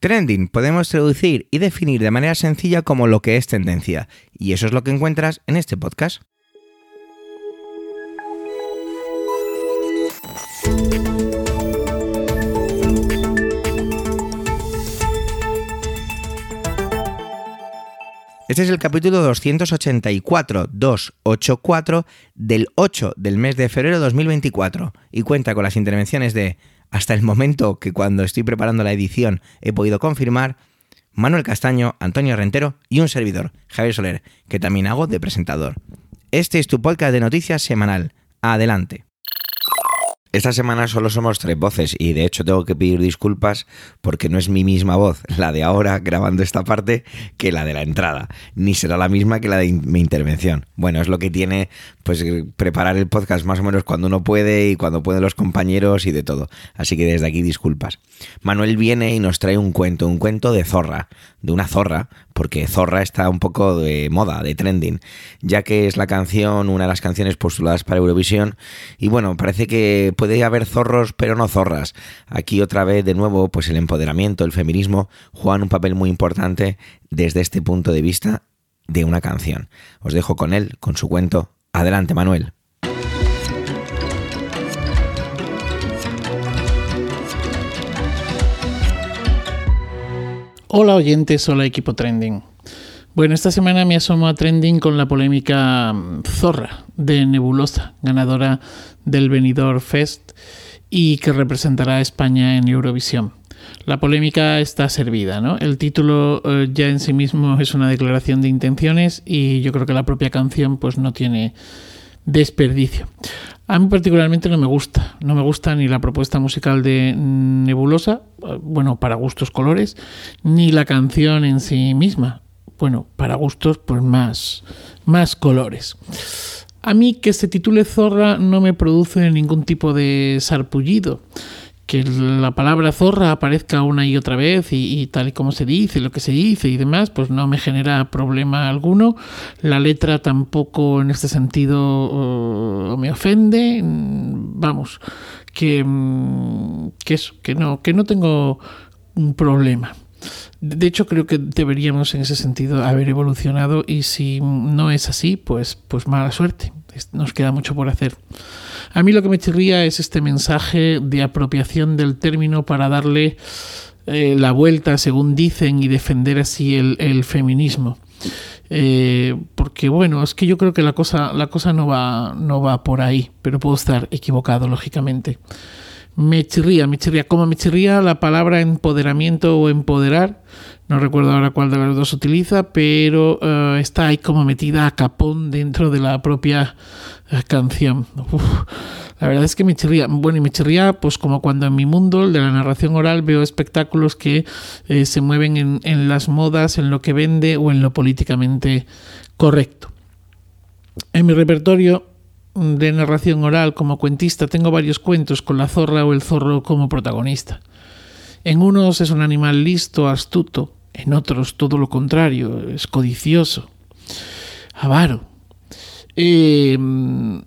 Trending podemos traducir y definir de manera sencilla como lo que es tendencia, y eso es lo que encuentras en este podcast. Este es el capítulo 284, 284 del 8 del mes de febrero de 2024 y cuenta con las intervenciones de, hasta el momento que cuando estoy preparando la edición he podido confirmar, Manuel Castaño, Antonio Rentero y un servidor, Javier Soler, que también hago de presentador. Este es tu podcast de noticias semanal. Adelante. Esta semana solo somos tres voces y de hecho tengo que pedir disculpas porque no es mi misma voz, la de ahora grabando esta parte, que la de la entrada, ni será la misma que la de mi intervención. Bueno, es lo que tiene pues preparar el podcast más o menos cuando uno puede y cuando pueden los compañeros y de todo. Así que desde aquí disculpas. Manuel viene y nos trae un cuento, un cuento de zorra, de una zorra, porque Zorra está un poco de moda, de trending, ya que es la canción, una de las canciones postuladas para Eurovisión. Y bueno, parece que puede haber zorros, pero no zorras. Aquí otra vez, de nuevo, pues el empoderamiento, el feminismo juegan un papel muy importante desde este punto de vista de una canción. Os dejo con él, con su cuento. Adelante, Manuel. Hola oyentes, hola equipo Trending. Bueno, esta semana me asomo a Trending con la polémica mm, Zorra de Nebulosa, ganadora del Benidorm Fest y que representará a España en Eurovisión. La polémica está servida, ¿no? El título eh, ya en sí mismo es una declaración de intenciones y yo creo que la propia canción pues no tiene desperdicio. A mí particularmente no me gusta, no me gusta ni la propuesta musical de Nebulosa, bueno, para gustos colores, ni la canción en sí misma, bueno, para gustos pues más, más colores. A mí que se titule Zorra no me produce ningún tipo de sarpullido que la palabra zorra aparezca una y otra vez y, tal y como se dice, lo que se dice y demás, pues no me genera problema alguno. La letra tampoco en este sentido uh, me ofende. Vamos, que, mm, que eso, que no, que no tengo un problema. De hecho, creo que deberíamos en ese sentido haber evolucionado y si no es así, pues, pues mala suerte. Nos queda mucho por hacer. A mí lo que me chirría es este mensaje de apropiación del término para darle eh, la vuelta, según dicen, y defender así el, feminismo. Eh, porque bueno, es que yo creo que la cosa, la cosa no, va, no va por ahí, pero puedo estar equivocado, lógicamente. Me chirría, me chirría. Como me chirría la palabra empoderamiento o empoderar, no recuerdo ahora cuál de las dos utiliza, pero eh, está ahí como metida a capón dentro de la propia eh, canción. la verdad es que me chirría. Bueno, y me chirría pues como cuando en mi mundo, el de la narración oral, veo espectáculos que eh, se mueven en, en las modas, en lo que vende o en lo políticamente correcto. En mi repertorio de narración oral como cuentista tengo varios cuentos con la zorra o el zorro como protagonista. En unos es un animal listo, astuto, en otros todo lo contrario, es codicioso, avaro. Em,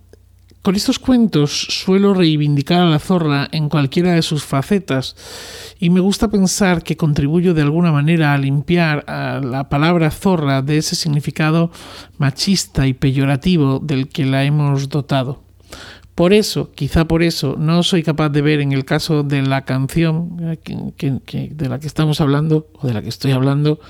con estos cuentos suelo reivindicar a la zorra en cualquiera de sus facetas y me gusta pensar que contribuyo de alguna manera a limpiar a la palabra zorra de ese significado machista y peyorativo del que la hemos dotado. Por eso, quizá por eso, no soy capaz de ver en el caso de la canción eh, de la que estamos hablando, o de la que estoy hablando,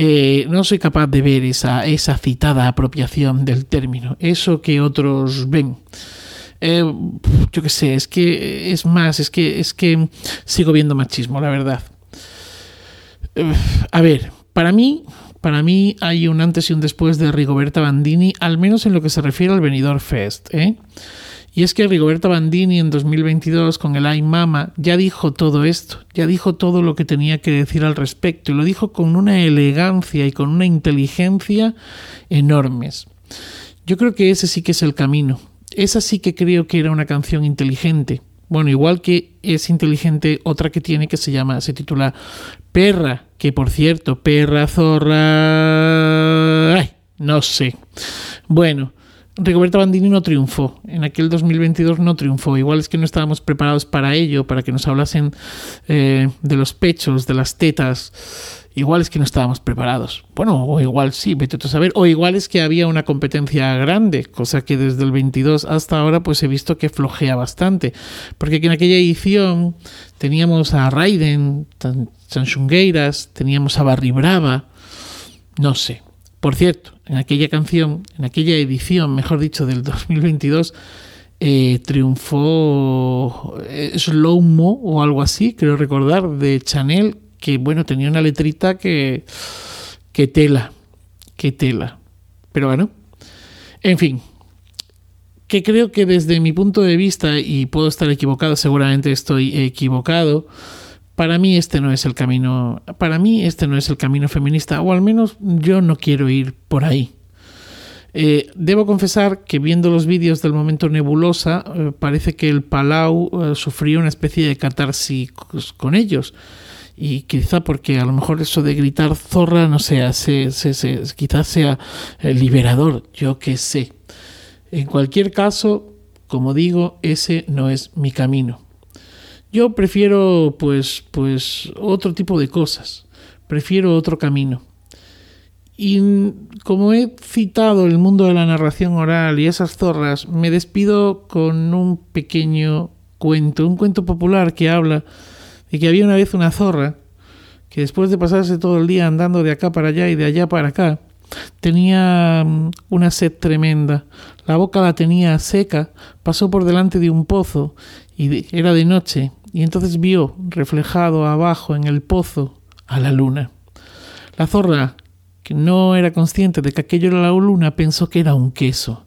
eh, no soy capaz de ver esa, esa citada apropiación del término, eso que otros ven. Eh, yo qué sé, es que es más, es que, es que sigo viendo machismo, la verdad. a ver, para mí, para mí hay un antes y un después de Rigoberta Bandini, al menos en lo que se refiere al Benidorm Fest. ¿eh? Y es que Rigoberta Bandini en 2022 con el Ay Mama ya dijo todo esto, ya dijo todo lo que tenía que decir al respecto y lo dijo con una elegancia y con una inteligencia enormes. Yo creo que ese sí que es el camino. Esa sí que creo que era una canción inteligente. Bueno, igual que es inteligente otra que tiene que se llama, se titula Perra, que por cierto, perra, zorra... Ay, no sé. Bueno, Rigoberta Bandini no triunfó. En aquel 2022 no triunfó. Igual es que no estábamos preparados para ello, para que nos hablasen eh, de los pechos, de las tetas. Igual es que no estábamos preparados. Bueno, o igual sí, vete a saber. O igual es que había una competencia grande, cosa que desde el 22 hasta ahora pues he visto que flojea bastante. Porque en aquella edición teníamos a Raiden, Sanchungueiras, teníamos a Barry Brava. No sé, por cierto, en aquella canción, en aquella edición, mejor dicho, del 2022, eh, triunfó eh, Slow Mo o algo así, creo recordar, de Chanel, que bueno, tenía una letrita que, que tela, que tela. Pero bueno, en fin, que creo que desde mi punto de vista, y puedo estar equivocado, seguramente estoy equivocado, para mí este no es el camino, para mí este no es el camino feminista, o al menos yo no quiero ir por ahí. Eh, debo confesar que viendo los vídeos del momento nebulosa, eh, parece que el Palau eh, sufrió una especie de catarsis con ellos. Y quizá porque a lo mejor eso de gritar zorra, no sea, se, se, quizás sea liberador, yo qué sé. En cualquier caso, como digo, ese no es mi camino. Yo prefiero pues pues otro tipo de cosas. Prefiero otro camino. Y como he citado el mundo de la narración oral y esas zorras, me despido con un pequeño cuento, un cuento popular que habla de que había una vez una zorra que después de pasarse todo el día andando de acá para allá y de allá para acá, tenía mm, una sed tremenda. La boca la tenía seca, pasó por delante de un pozo y era de noche y entonces vio reflejado abajo en el pozo a la luna. La zorra, que no era consciente de que aquello era la luna, pensó que era un queso.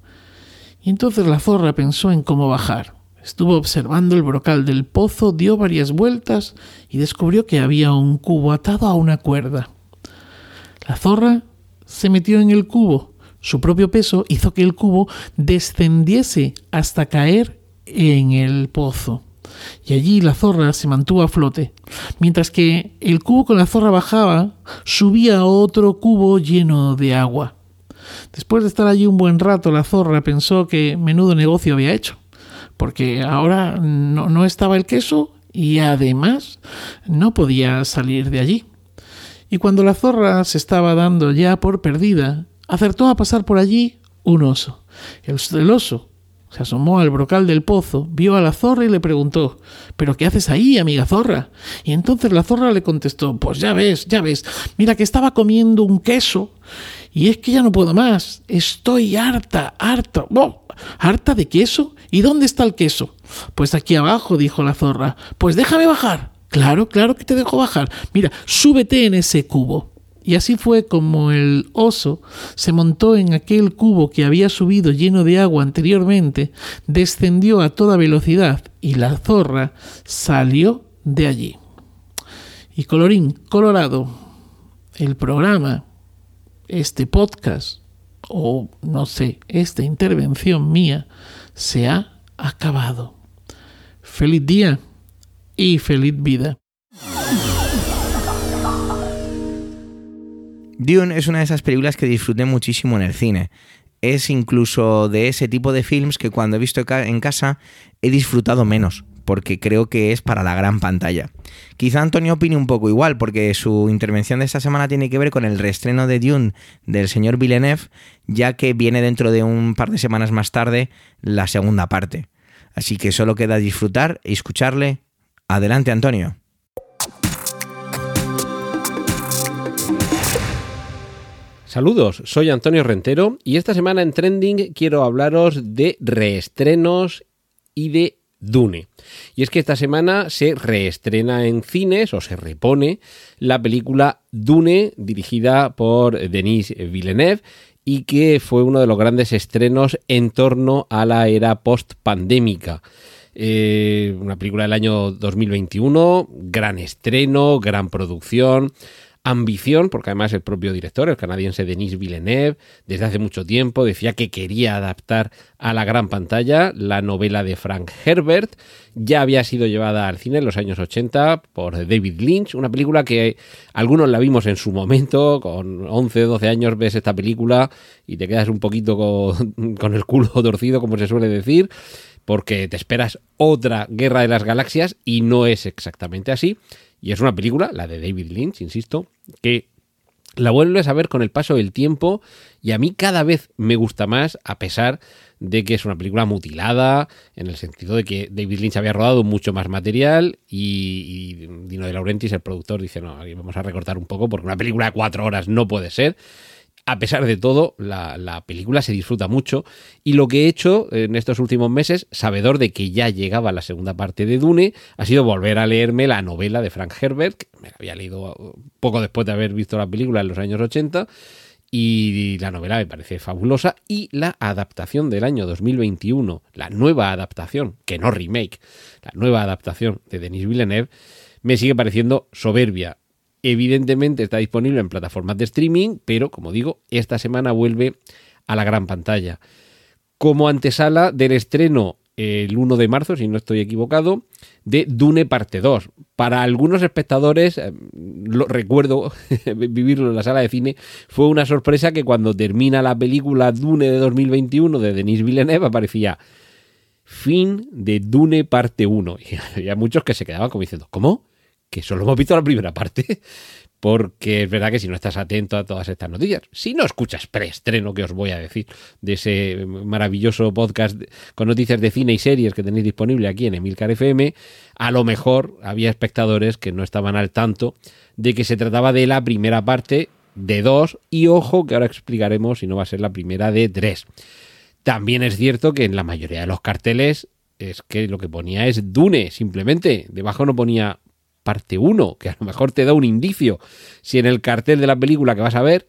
Y entonces la zorra pensó en cómo bajar. Estuvo observando el brocal del pozo, dio varias vueltas y descubrió que había un cubo atado a una cuerda. La zorra se metió en el cubo. Su propio peso hizo que el cubo descendiese hasta caer en el pozo y allí la zorra se mantuvo a flote. Mientras que el cubo con la zorra bajaba, subía otro cubo lleno de agua. Después de estar allí un buen rato, la zorra pensó que menudo negocio había hecho, porque ahora no, estaba el queso y además no podía salir de allí. Y cuando la zorra se estaba dando ya por perdida, acertó a pasar por allí un oso. El, oso se asomó al brocal del pozo, vio a la zorra y le preguntó ¿Pero qué haces ahí, amiga zorra? Y entonces la zorra le contestó Pues ya ves, ya ves, mira que estaba comiendo un queso y es que ya no puedo más, estoy harta, harta. ¿Harta de queso? ¿Y dónde está el queso? Pues aquí abajo, dijo la zorra. Pues déjame bajar. Claro, claro que te dejo bajar. Mira, súbete en ese cubo. Y así fue como el oso se montó en aquel cubo que había subido lleno de agua anteriormente, descendió a toda velocidad y la zorra salió de allí. Y colorín colorado, el programa, este podcast, o no sé, esta intervención mía, se ha acabado. Feliz día y feliz vida. Dune es una de esas películas que disfruté muchísimo en el cine. Es incluso de ese tipo de films que cuando he visto en casa he disfrutado menos, porque creo que es para la gran pantalla. Quizá Antonio opine un poco igual, porque su intervención de esta semana tiene que ver con el reestreno de Dune del señor Villeneuve, ya que viene dentro de un par de semanas más tarde la segunda parte. Así que solo queda disfrutar y escucharle. Adelante, Antonio. Saludos, soy Antonio Rentero y esta semana en Trending quiero hablaros de reestrenos y de Dune. Y es que esta semana se reestrena en cines o se repone la película Dune dirigida por Denis Villeneuve y que fue uno de los grandes estrenos en torno a la era post-pandémica. Eh, una película del año 2021, gran estreno, gran producción ambición, porque además el propio director, el canadiense Denis Villeneuve, desde hace mucho tiempo decía que quería adaptar a la gran pantalla la novela de Frank Herbert. Ya había sido llevada al cine en los años 80 por David Lynch, una película que algunos la vimos en su momento, con 11, 12 años ves esta película y te quedas un poquito con, con el culo torcido, como se suele decir porque te esperas otra guerra de las galaxias y no es exactamente así. Y es una película, la de David Lynch, insisto, que la vuelves a ver con el paso del tiempo y a mí cada vez me gusta más a pesar de que es una película mutilada en el sentido de que David Lynch había rodado mucho más material y, Dino de Laurentiis, el productor, dice no, vamos a recortar un poco porque una película de cuatro horas no puede ser a pesar de todo, la, película se disfruta mucho y lo que he hecho en estos últimos meses, sabedor de que ya llegaba la segunda parte de Dune, ha sido volver a leerme la novela de Frank Herbert, que me la había leído poco después de haber visto la película en los años 80 y la novela me parece fabulosa y la adaptación del año 2021, la nueva adaptación, que no remake, la nueva adaptación de Denis Villeneuve, me sigue pareciendo soberbia Evidentemente está disponible en plataformas de streaming, pero como digo, esta semana vuelve a la gran pantalla. Como antesala del estreno el 1 de marzo, si no estoy equivocado, de Dune parte 2. Para algunos espectadores, eh, lo recuerdo vivirlo en la sala de cine, fue una sorpresa que cuando termina la película Dune de 2021 de Denis Villeneuve aparecía fin de Dune parte 1. Y había muchos que se quedaban como diciendo, ¿cómo? Que solo hemos visto la primera parte, porque es verdad que si no estás atento a todas estas noticias, si no escuchas preestreno, que os voy a decir, de ese maravilloso podcast con noticias de cine y series que tenéis disponible aquí en Emilcar FM, a lo mejor había espectadores que no estaban al tanto de que se trataba de la primera parte de dos, y ojo que ahora explicaremos si no va a ser la primera de tres. También es cierto que en la mayoría de los carteles es que lo que ponía es Dune, simplemente. Debajo no ponía parte 1, que a lo mejor te da un indicio. Si en el cartel de la película que vas a ver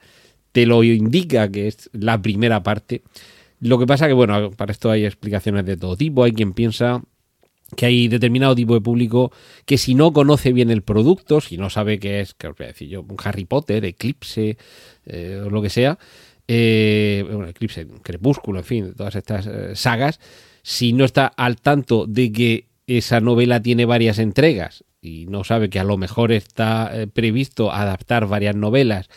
te lo indica que es la primera parte. Lo que pasa que, bueno, para esto hay explicaciones de todo tipo. Hay quien piensa que hay determinado tipo de público que si no conoce bien el producto, si no sabe qué es, que os voy a decir yo, un Harry Potter, Eclipse, eh, o lo que sea, eh, Eclipse, Crepúsculo, en fin, todas estas eh, sagas, si no está al tanto de que esa novela tiene varias entregas y no sabe que a lo mejor está eh, previsto adaptar varias novelas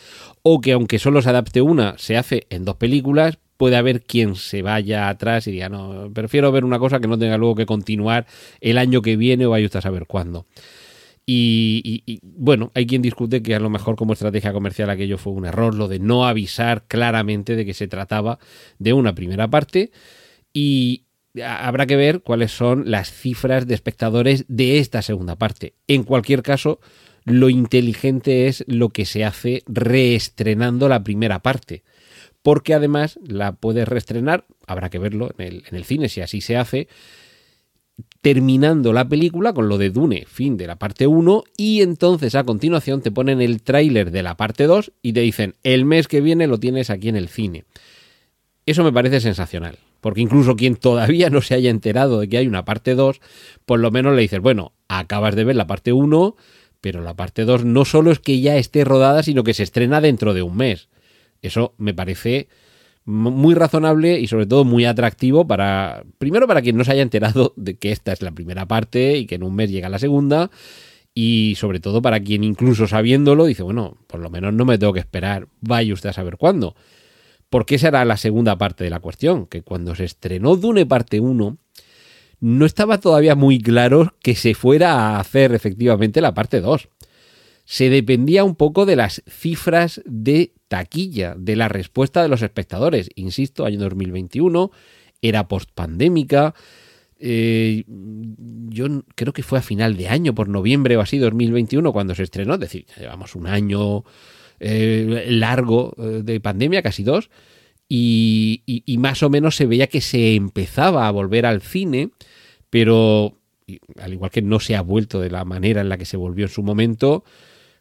o que aunque solo se adapte una, se hace en dos películas, puede haber quien se vaya atrás y diga, no, prefiero ver una cosa que no tenga luego que continuar el año que viene o vaya usted a saber cuándo. Y, y, bueno, hay quien discute que a lo mejor como estrategia comercial aquello fue un error, lo de no avisar claramente de que se trataba de una primera parte. Y, habrá que ver cuáles son las cifras de espectadores de esta segunda parte. En cualquier caso, lo inteligente es lo que se hace reestrenando la primera parte. Porque además la puedes reestrenar, habrá que verlo en el, cine si así se hace, terminando la película con lo de Dune, fin de la parte 1, y entonces a continuación te ponen el tráiler de la parte 2 y te dicen, el mes que viene lo tienes aquí en el cine. Eso me parece sensacional porque incluso quien todavía no se haya enterado de que hay una parte 2, por lo menos le dices, bueno, acabas de ver la parte 1, pero la parte 2 no solo es que ya esté rodada, sino que se estrena dentro de un mes. Eso me parece muy razonable y sobre todo muy atractivo para, primero para quien no se haya enterado de que esta es la primera parte y que en un mes llega la segunda, y sobre todo para quien incluso sabiéndolo dice, bueno, por lo menos no me tengo que esperar, vaya usted a saber cuándo. Porque esa era la segunda parte de la cuestión, que cuando se estrenó Dune parte 1, no estaba todavía muy claro que se fuera a hacer efectivamente la parte 2. Se dependía un poco de las cifras de taquilla, de la respuesta de los espectadores. Insisto, año 2021, era postpandémica. Eh, yo creo que fue a final de año, por noviembre o así, 2021, cuando se estrenó. Es decir, llevamos un año eh, largo eh, de pandemia, casi dos, y, más o menos se veía que se empezaba a volver al cine, pero al igual que no se ha vuelto de la manera en la que se volvió en su momento,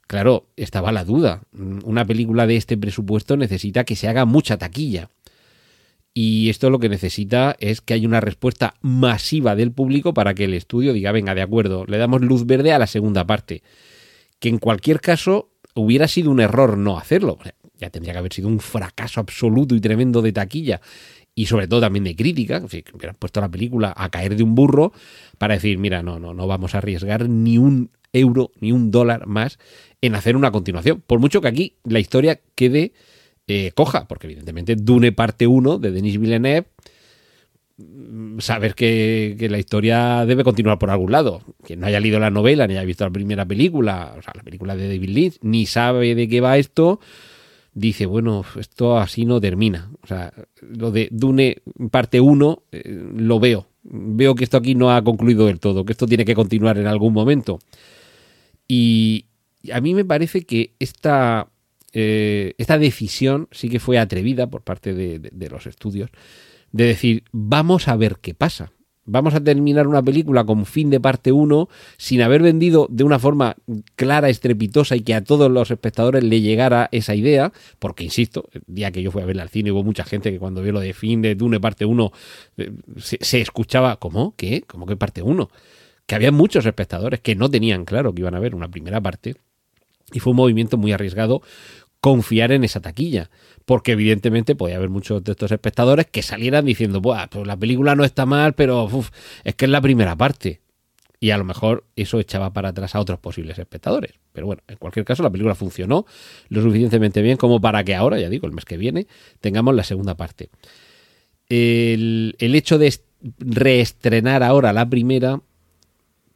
claro, estaba la duda. Una película de este presupuesto necesita que se haga mucha taquilla. Y esto lo que necesita es que haya una respuesta masiva del público para que el estudio diga, venga, de acuerdo, le damos luz verde a la segunda parte. Que en cualquier caso hubiera sido un error no hacerlo. Ya tendría que haber sido un fracaso absoluto y tremendo de taquilla y sobre todo también de crítica, que hubieran puesto la película a caer de un burro para decir, mira, no, no, no vamos a arriesgar ni un euro, ni un dólar más en hacer una continuación. Por mucho que aquí la historia quede eh, coja, porque evidentemente Dune parte 1 de Denis Villeneuve, saber que, que, la historia debe continuar por algún lado. Quien no haya leído la novela, ni haya visto la primera película, o sea, la película de David Lynch, ni sabe de qué va esto, dice, bueno, esto así no termina. O sea, lo de Dune parte 1 eh, lo veo. Veo que esto aquí no ha concluido del todo, que esto tiene que continuar en algún momento. Y a mí me parece que esta, eh, esta decisión sí que fue atrevida por parte de los estudios, de decir, vamos a ver qué pasa vamos a terminar una película con fin de parte 1 sin haber vendido de una forma clara, estrepitosa y que a todos los espectadores le llegara esa idea, porque insisto, el día que yo fui a verla al cine hubo mucha gente que cuando vio lo de fin de Dune parte 1 eh, se, escuchaba, ¿cómo? ¿Qué? ¿Cómo que parte 1? Que había muchos espectadores que no tenían claro que iban a ver una primera parte y fue un movimiento muy arriesgado confiar en esa taquilla porque evidentemente podía haber muchos de estos espectadores que salieran diciendo, pues la película no está mal, pero es que es la primera parte. Y a lo mejor eso echaba para atrás a otros posibles espectadores. Pero bueno, en cualquier caso, la película funcionó lo suficientemente bien como para que ahora, ya digo, el mes que viene, tengamos la segunda parte. El, el hecho de reestrenar ahora la primera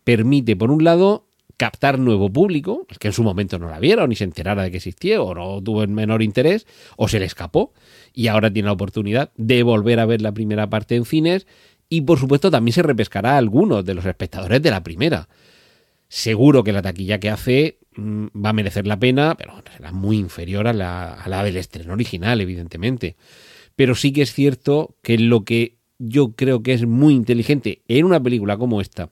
permite, por un lado, captar nuevo público, el que en su momento no la vieron ni se enterara de que existía o no tuvo el menor interés o se le escapó y ahora tiene la oportunidad de volver a ver la primera parte en cines y por supuesto también se repescará a algunos de los espectadores de la primera. Seguro que la taquilla que hace mm, va a merecer la pena, pero será muy inferior a la, a la del estreno original, evidentemente. Pero sí que es cierto que lo que yo creo que es muy inteligente en una película como esta,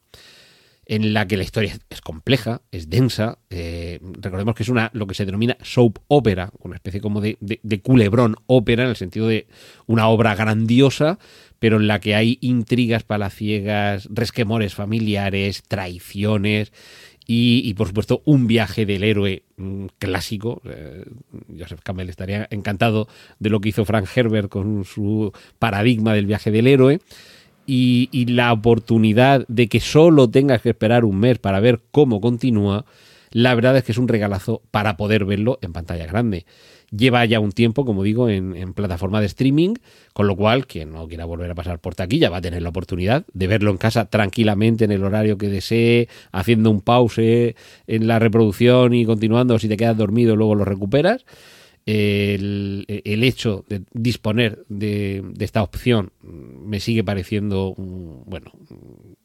en la que la historia es compleja, es densa. Eh, recordemos que es una lo que se denomina soap opera, una especie como de, de, culebrón ópera, en el sentido de una obra grandiosa, pero en la que hay intrigas palaciegas, resquemores familiares, traiciones. Y, por supuesto, un viaje del héroe mm, clásico. Eh, Joseph Campbell estaría encantado de lo que hizo Frank Herbert con su paradigma del viaje del héroe y, la oportunidad de que solo tengas que esperar un mes para ver cómo continúa, la verdad es que es un regalazo para poder verlo en pantalla grande. Lleva ya un tiempo, como digo, en, plataforma de streaming, con lo cual quien no quiera volver a pasar por taquilla va a tener la oportunidad de verlo en casa tranquilamente en el horario que desee, haciendo un pause en la reproducción y continuando. Si te quedas dormido, luego lo recuperas el, hecho de disponer de, esta opción me sigue pareciendo, bueno,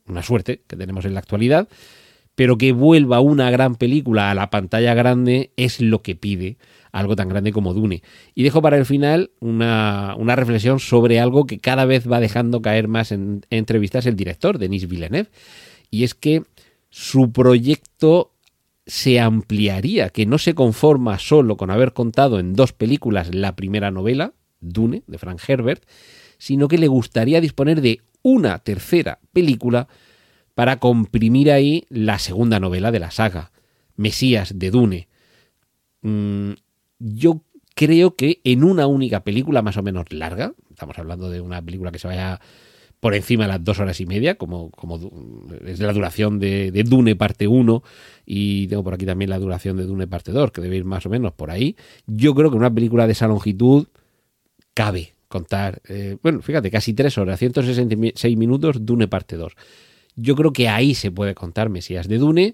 una suerte que tenemos en la actualidad, pero que vuelva una gran película a la pantalla grande es lo que pide algo tan grande como Dune. Y dejo para el final una, una reflexión sobre algo que cada vez va dejando caer más en, en entrevistas el director, Denis Villeneuve, y es que su proyecto se ampliaría, que no se conforma solo con haber contado en dos películas la primera novela, Dune, de Frank Herbert, sino que le gustaría disponer de una tercera película para comprimir ahí la segunda novela de la saga, Mesías de Dune. Mm, yo creo que en una única película más o menos larga, estamos hablando de una película que se vaya por encima de las dos horas y media, como, como es la duración de, Dune parte 1 y tengo por aquí también la duración de Dune parte 2, que debe ir más o menos por ahí. Yo creo que una película de esa longitud cabe contar, eh, bueno, fíjate, casi tres horas, 166 minutos, Dune parte 2. Yo creo que ahí se puede contar Mesías de Dune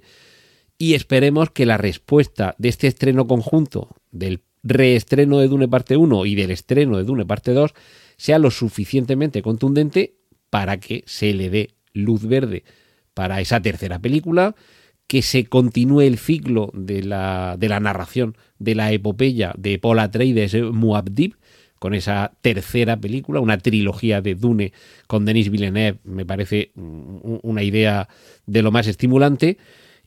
y esperemos que la respuesta de este estreno conjunto, del reestreno de Dune parte 1 y del estreno de Dune parte 2, sea lo suficientemente contundente para que se le dé luz verde para esa tercera película, que se continúe el ciclo de la, de la narración de la epopeya de Paul Atreides Muad'Dib, con esa tercera película, una trilogía de Dune con Denis Villeneuve, me parece una idea de lo más estimulante.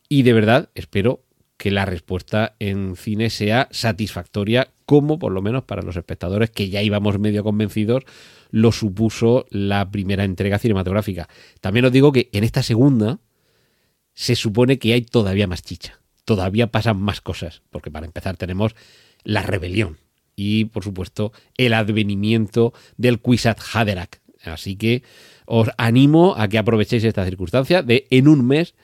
Y de verdad espero que la respuesta en cine sea satisfactoria, como por lo menos para los espectadores que ya íbamos medio convencidos lo supuso la primera entrega cinematográfica. También os digo que en esta segunda se supone que hay todavía más chicha, todavía pasan más cosas, porque para empezar tenemos la rebelión y, por supuesto, el advenimiento del Kwisatz Haderach. Así que os animo a que aprovechéis esta circunstancia de en un mes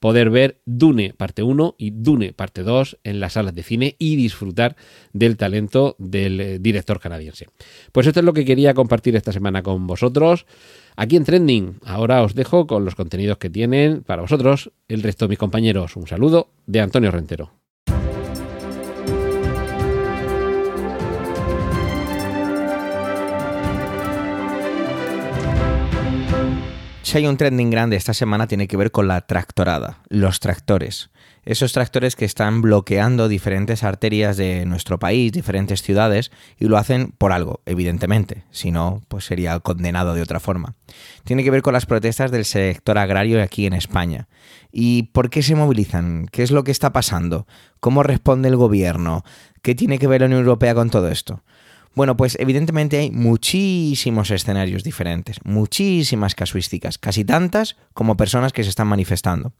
poder ver Dune parte 1 y Dune parte 2 en las salas de cine y disfrutar del talento del eh, director canadiense. Pues esto es lo que quería compartir esta semana con vosotros. Aquí en Trending, ahora os dejo con los contenidos que tienen para vosotros el resto de mis compañeros. Un saludo de Antonio Rentero. Hay un trending grande esta semana tiene que ver con la tractorada, los tractores. Esos tractores que están bloqueando diferentes arterias de nuestro país, diferentes ciudades, y lo hacen por algo, evidentemente. Si no, pues sería condenado de otra forma. Tiene que ver con las protestas del sector agrario aquí en España. ¿Y por qué se movilizan? ¿Qué es lo que está pasando? ¿Cómo responde el gobierno? ¿Qué tiene que ver la Unión Europea con todo esto? Bueno, pues evidentemente hay muchísimos escenarios diferentes, muchísimas casuísticas, casi tantas como personas que se están manifestando.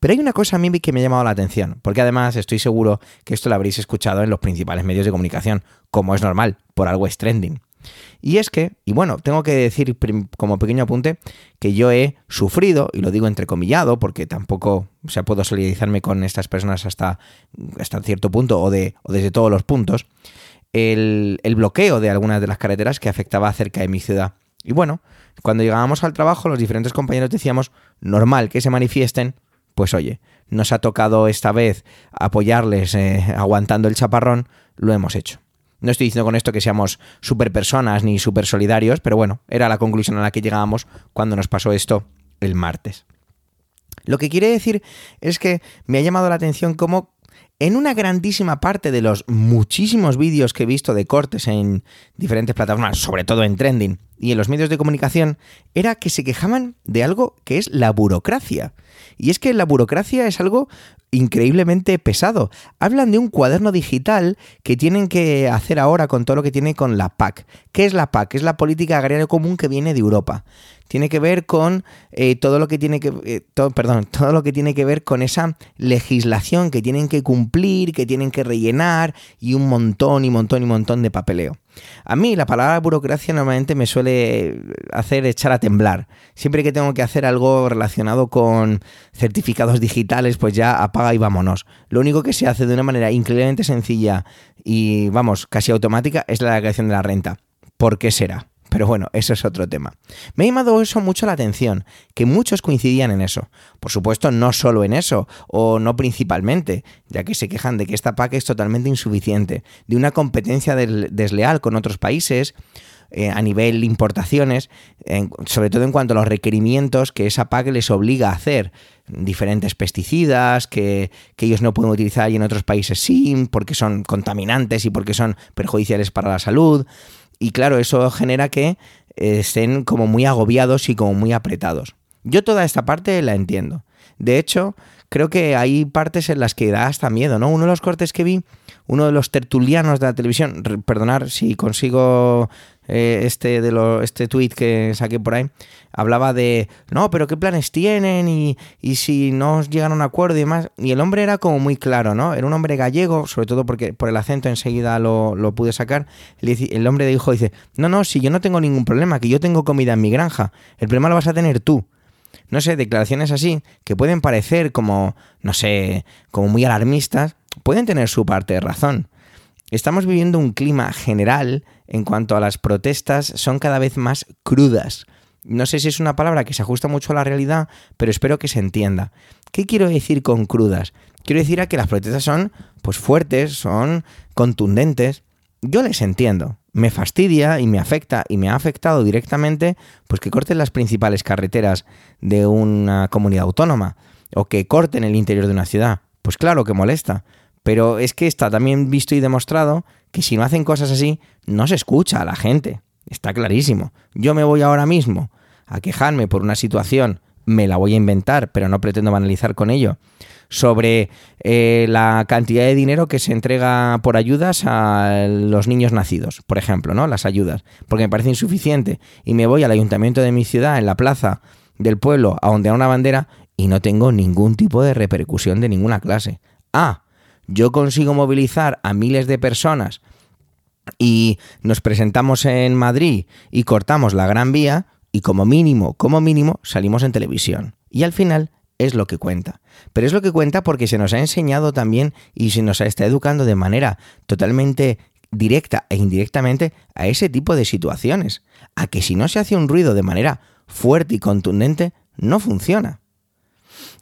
Pero hay una cosa a mí que me ha llamado la atención, porque además estoy seguro que esto lo habréis escuchado en los principales medios de comunicación, como es normal, por algo es trending. Y es que, y bueno, tengo que decir como pequeño apunte que yo he sufrido, y lo digo entrecomillado, porque tampoco o sea, puedo solidarizarme con estas personas hasta, hasta cierto punto o, de, o desde todos los puntos, el, bloqueo de algunas de las carreteras que afectaba cerca de mi ciudad. Y bueno, cuando llegábamos al trabajo, los diferentes compañeros decíamos, normal que se manifiesten, pues oye, nos ha tocado esta vez apoyarles eh, aguantando el chaparrón, lo hemos hecho. No estoy diciendo con esto que seamos super personas ni super solidarios, pero bueno, era la conclusión a la que llegábamos cuando nos pasó esto el martes. Lo que quiere decir es que me ha llamado la atención cómo en una grandísima parte de los muchísimos vídeos que he visto de cortes en diferentes plataformas, sobre todo en trending y en los medios de comunicación, era que se quejaban de algo que es la burocracia. Y es que la burocracia es algo increíblemente pesado. Hablan de un cuaderno digital que tienen que hacer ahora con todo lo que tiene con la PAC. ¿Qué es la PAC? Es la política agraria común que viene de Europa tiene que ver con eh, todo lo que tiene que eh, todo, perdón, todo lo que tiene que ver con esa legislación que tienen que cumplir, que tienen que rellenar y un montón y montón y montón de papeleo. A mí la palabra burocracia normalmente me suele hacer echar a temblar. Siempre que tengo que hacer algo relacionado con certificados digitales, pues ya y vámonos. Lo único que se hace de una manera increíblemente sencilla y vamos, casi automática es la declaración de la renta. ¿Por qué será? Pero bueno, eso es otro tema. Me ha llamado eso mucho la atención, que muchos coincidían en eso. Por supuesto, no solo en eso, o no principalmente, ya que se quejan de que esta PAC es totalmente insuficiente, de una competencia desleal con otros países, eh, a nivel importaciones, sobre todo en cuanto a los requerimientos que esa PAC les obliga a hacer. Diferentes pesticidas que, que, ellos no pueden utilizar y en otros países sí, porque son contaminantes y porque son perjudiciales para la salud. Y claro, eso genera que eh, estén como muy agobiados y como muy apretados. Yo toda esta parte la entiendo. De hecho, creo que hay partes en las que da hasta miedo, ¿no? Uno de los cortes que vi, uno de los tertulianos de la televisión, perdonar si consigo eh, este de lo, este tweet que saqué por ahí, hablaba de no, pero qué planes tienen y, y, si no llegan a un acuerdo y demás. Y el hombre era como muy claro, ¿no? Era un hombre gallego, sobre todo porque por el acento enseguida lo, lo pude sacar. El, el hombre dijo, dice, no, no, si yo no tengo ningún problema, que yo tengo comida en mi granja, el problema lo vas a tener tú. No sé, declaraciones así que pueden parecer como, no sé, como muy alarmistas, pueden tener su parte de razón. Estamos viviendo un clima general en cuanto a las protestas, son cada vez más crudas. No sé si es una palabra que se ajusta mucho a la realidad, pero espero que se entienda. ¿Qué quiero decir con crudas? Quiero decir a que las protestas son pues fuertes, son contundentes. Yo les entiendo. Me fastidia y me afecta y me ha afectado directamente pues que corten las principales carreteras de una comunidad autónoma o que corten el interior de una ciudad. Pues claro que molesta. Pero es que está también visto y demostrado que si no hacen cosas así, no se escucha a la gente. Está clarísimo. Yo me voy ahora mismo a quejarme por una situación, me la voy a inventar, pero no pretendo banalizar con ello, sobre eh, la cantidad de dinero que se entrega por ayudas a los niños nacidos, por ejemplo, ¿no? Las ayudas, porque me parece insuficiente. Y me voy al ayuntamiento de mi ciudad, en la plaza del pueblo, a ondear una bandera, y no tengo ningún tipo de repercusión de ninguna clase ah, yo consigo movilizar a miles de personas y nos presentamos en Madrid y cortamos la Gran Vía y como mínimo, como mínimo, salimos en televisión. Y al final es lo que cuenta. Pero es lo que cuenta porque se nos ha enseñado también y se nos está educando de manera totalmente directa e indirectamente a ese tipo de situaciones. A que si no se hace un ruido de manera fuerte y contundente, no funciona.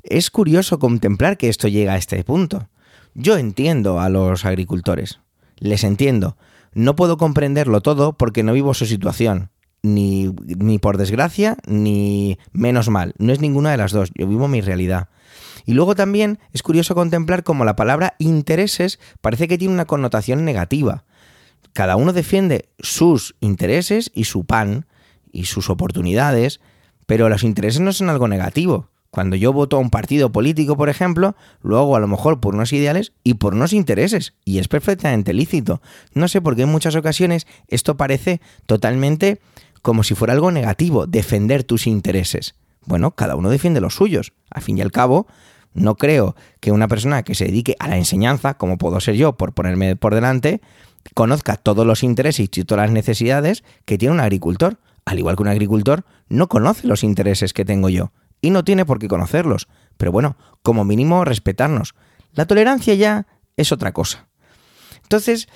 Es curioso contemplar que esto llega a este punto. Yo entiendo a los agricultores, les entiendo. No puedo comprenderlo todo porque no vivo su situación, ni, ni por desgracia, ni menos mal. No es ninguna de las dos, yo vivo mi realidad. Y luego también es curioso contemplar cómo la palabra intereses parece que tiene una connotación negativa. Cada uno defiende sus intereses y su pan y sus oportunidades, pero los intereses no son algo negativo. Cuando yo voto a un partido político, por ejemplo, lo hago a lo mejor por unos ideales y por unos intereses, y es perfectamente lícito. No sé por qué en muchas ocasiones esto parece totalmente como si fuera algo negativo, defender tus intereses. Bueno, cada uno defiende los suyos. Al fin y al cabo, no creo que una persona que se dedique a la enseñanza, como puedo ser yo por ponerme por delante, conozca todos los intereses y todas las necesidades que tiene un agricultor. Al igual que un agricultor no conoce los intereses que tengo yo y no tiene por qué conocerlos. Pero bueno, como mínimo respetarnos. La tolerancia ya es otra cosa. Entonces,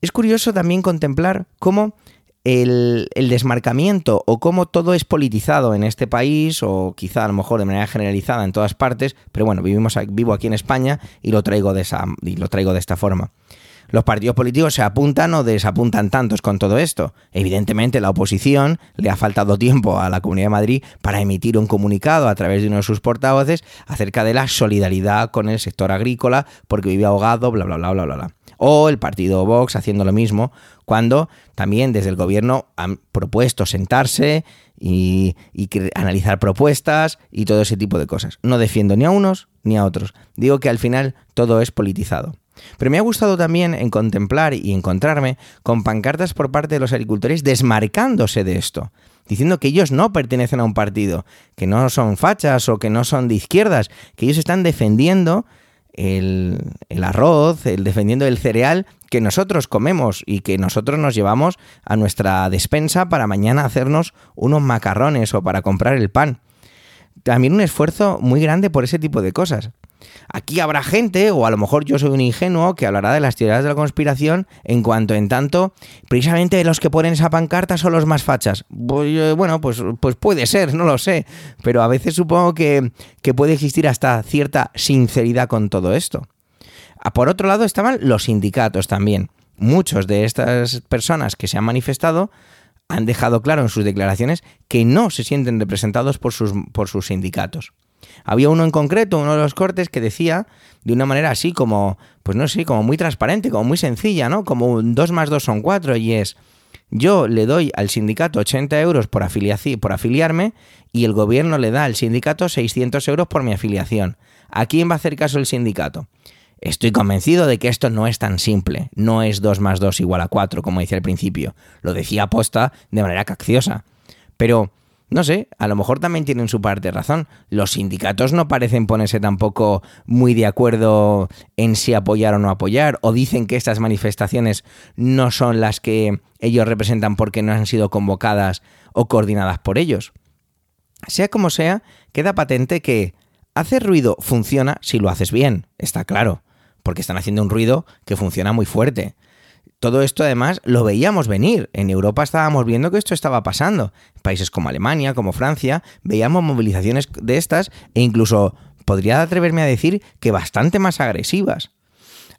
es curioso también contemplar cómo el, desmarcamiento o cómo todo es politizado en este país, o quizá a lo mejor de manera generalizada en todas partes, pero bueno, vivimos, vivo aquí en España y lo traigo de, esa, y lo traigo de esta forma los partidos políticos se apuntan o desapuntan tantos con todo esto. Evidentemente, la oposición le ha faltado tiempo a la Comunidad de Madrid para emitir un comunicado a través de uno de sus portavoces acerca de la solidaridad con el sector agrícola porque vive ahogado, bla, bla, bla, bla, bla. bla. O el partido Vox haciendo lo mismo, cuando también desde el gobierno han propuesto sentarse y, y analizar propuestas y todo ese tipo de cosas. No defiendo ni a unos ni a otros. Digo que al final todo es politizado. Pero me ha gustado también en contemplar y encontrarme con pancartas por parte de los agricultores desmarcándose de esto, diciendo que ellos no pertenecen a un partido, que no son fachas o que no son de izquierdas, que ellos están defendiendo el, arroz, el defendiendo el cereal que nosotros comemos y que nosotros nos llevamos a nuestra despensa para mañana hacernos unos macarrones o para comprar el pan. También un esfuerzo muy grande por ese tipo de cosas. Aquí habrá gente, o a lo mejor yo soy un ingenuo, que hablará de las teorías de la conspiración en cuanto en tanto, precisamente los que ponen esa pancarta son los más fachas. Bueno, pues, pues puede ser, no lo sé, pero a veces supongo que, que puede existir hasta cierta sinceridad con todo esto. Ah, por otro lado estaban los sindicatos también. Muchos de estas personas que se han manifestado han dejado claro en sus declaraciones que no se sienten representados por sus, por sus sindicatos. Había uno en concreto, uno de los cortes, que decía de una manera así como, pues no sé, como muy transparente, como muy sencilla, ¿no? Como 2 más 2 son 4 y es, yo le doy al sindicato 80 euros por, por afiliarme y el gobierno le da al sindicato 600 euros por mi afiliación. ¿A quién va a hacer caso el sindicato? Estoy convencido de que esto no es tan simple, no es 2 más 2 igual a 4, como decía al principio. Lo decía aposta de manera cacciosa. Pero no sé, a lo mejor también tienen su parte de razón. Los sindicatos no parecen ponerse tampoco muy de acuerdo en si apoyar o no apoyar, o dicen que estas manifestaciones no son las que ellos representan porque no han sido convocadas o coordinadas por ellos. Sea como sea, queda patente que hacer ruido funciona si lo haces bien, está claro, porque están haciendo un ruido que funciona muy fuerte. Todo esto además lo veíamos venir. En Europa estábamos viendo que esto estaba pasando. Países como Alemania, como Francia, veíamos movilizaciones de estas e incluso podría atreverme a decir que bastante más agresivas.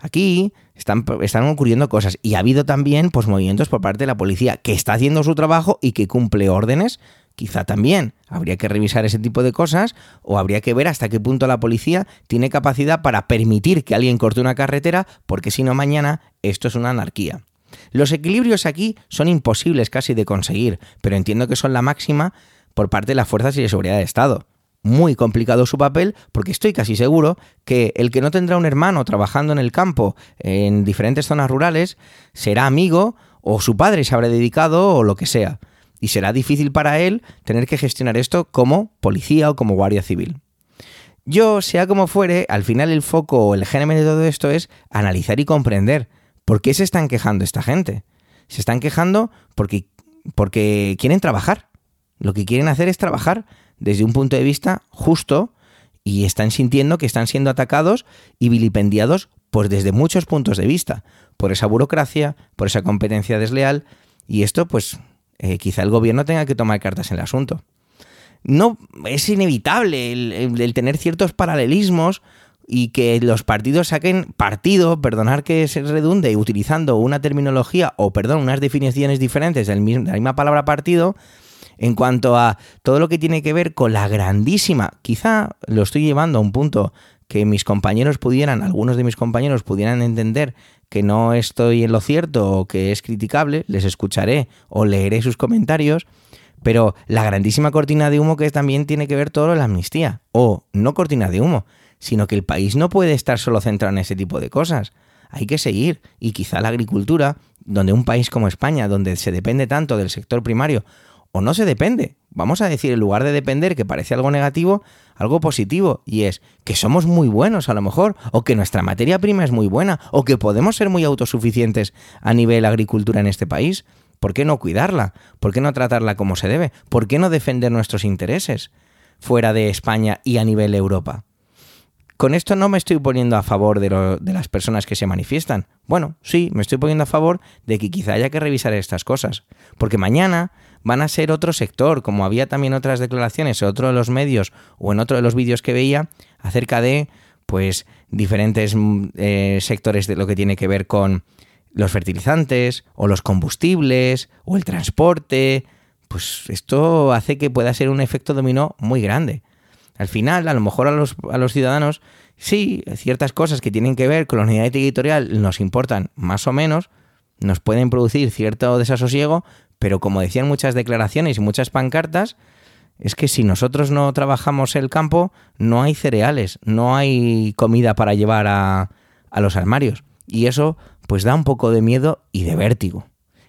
Aquí están, están, ocurriendo cosas y ha habido también pues, movimientos por parte de la policía que está haciendo su trabajo y que cumple órdenes quizá también habría que revisar ese tipo de cosas o habría que ver hasta qué punto la policía tiene capacidad para permitir que alguien corte una carretera, porque si no mañana esto es una anarquía. Los equilibrios aquí son imposibles casi de conseguir, pero entiendo que son la máxima por parte de las fuerzas y de seguridad de Estado. Muy complicado su papel porque estoy casi seguro que el que no tendrá un hermano trabajando en el campo en diferentes zonas rurales será amigo o su padre se habrá dedicado o lo que sea y será difícil para él tener que gestionar esto como policía o como guardia civil. Yo, sea como fuere, al final el foco o el germen de todo esto es analizar y comprender por qué se están quejando esta gente. Se están quejando porque, porque quieren trabajar. Lo que quieren hacer es trabajar desde un punto de vista justo y están sintiendo que están siendo atacados y vilipendiados pues desde muchos puntos de vista, por esa burocracia, por esa competencia desleal y esto pues eh, quizá el gobierno tenga que tomar cartas en el asunto. No es inevitable el, tener ciertos paralelismos y que los partidos saquen partido, perdonar que se redunde, utilizando una terminología o, perdón, unas definiciones diferentes de la misma palabra partido, en cuanto a todo lo que tiene que ver con la grandísima, quizá lo estoy llevando a un punto que mis compañeros pudieran, algunos de mis compañeros pudieran entender que no estoy en lo cierto o que es criticable, les escucharé o leeré sus comentarios, pero la grandísima cortina de humo que también tiene que ver todo la amnistía, o no cortina de humo, sino que el país no puede estar solo centrado en ese tipo de cosas. Hay que seguir y quizá la agricultura, donde un país como España, donde se depende tanto del sector primario, o no se depende. Vamos a decir, en lugar de depender, que parece algo negativo, algo positivo, y es que somos muy buenos a lo mejor, o que nuestra materia prima es muy buena, o que podemos ser muy autosuficientes a nivel agricultura en este país. ¿Por qué no cuidarla? ¿Por qué no tratarla como se debe? ¿Por qué no defender nuestros intereses fuera de España y a nivel Europa? Con esto no me estoy poniendo a favor de, de, las personas que se manifiestan. Bueno, sí, me estoy poniendo a favor de que quizá haya que revisar estas cosas. Porque mañana van a ser otro sector, como había también otras declaraciones en otro de los medios o en otro de los vídeos que veía acerca de pues diferentes mm, eh, sectores de lo que tiene que ver con los fertilizantes o los combustibles o el transporte, pues esto hace que pueda ser un efecto dominó muy grande. Al final, a lo mejor a los, a los ciudadanos, sí, ciertas cosas que tienen que ver con la unidad editorial nos importan más o menos, nos pueden producir cierto desasosiego, pero como decían muchas declaraciones y muchas pancartas, es que si nosotros no trabajamos el campo, no hay cereales, no hay comida para llevar a, a los armarios. Y eso pues da un poco de miedo y de vértigo.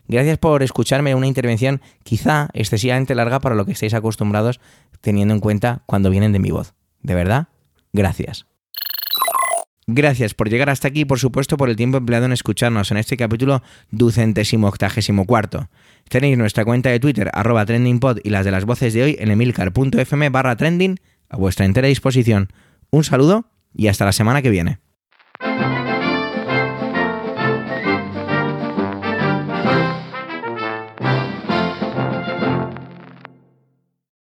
Gracias por escucharme una intervención quizá excesivamente larga para lo que estáis acostumbrados teniendo en cuenta cuando vienen de mi voz. De verdad, gracias. Gracias por llegar hasta aquí y por supuesto por el tiempo empleado en escucharnos en este capítulo ducentésimo octagésimo cuarto. Tenéis nuestra cuenta de Twitter arroba trendingpod y las de las voces de hoy en emilcar.fm barra trending a vuestra entera disposición. Un saludo y hasta la semana que viene.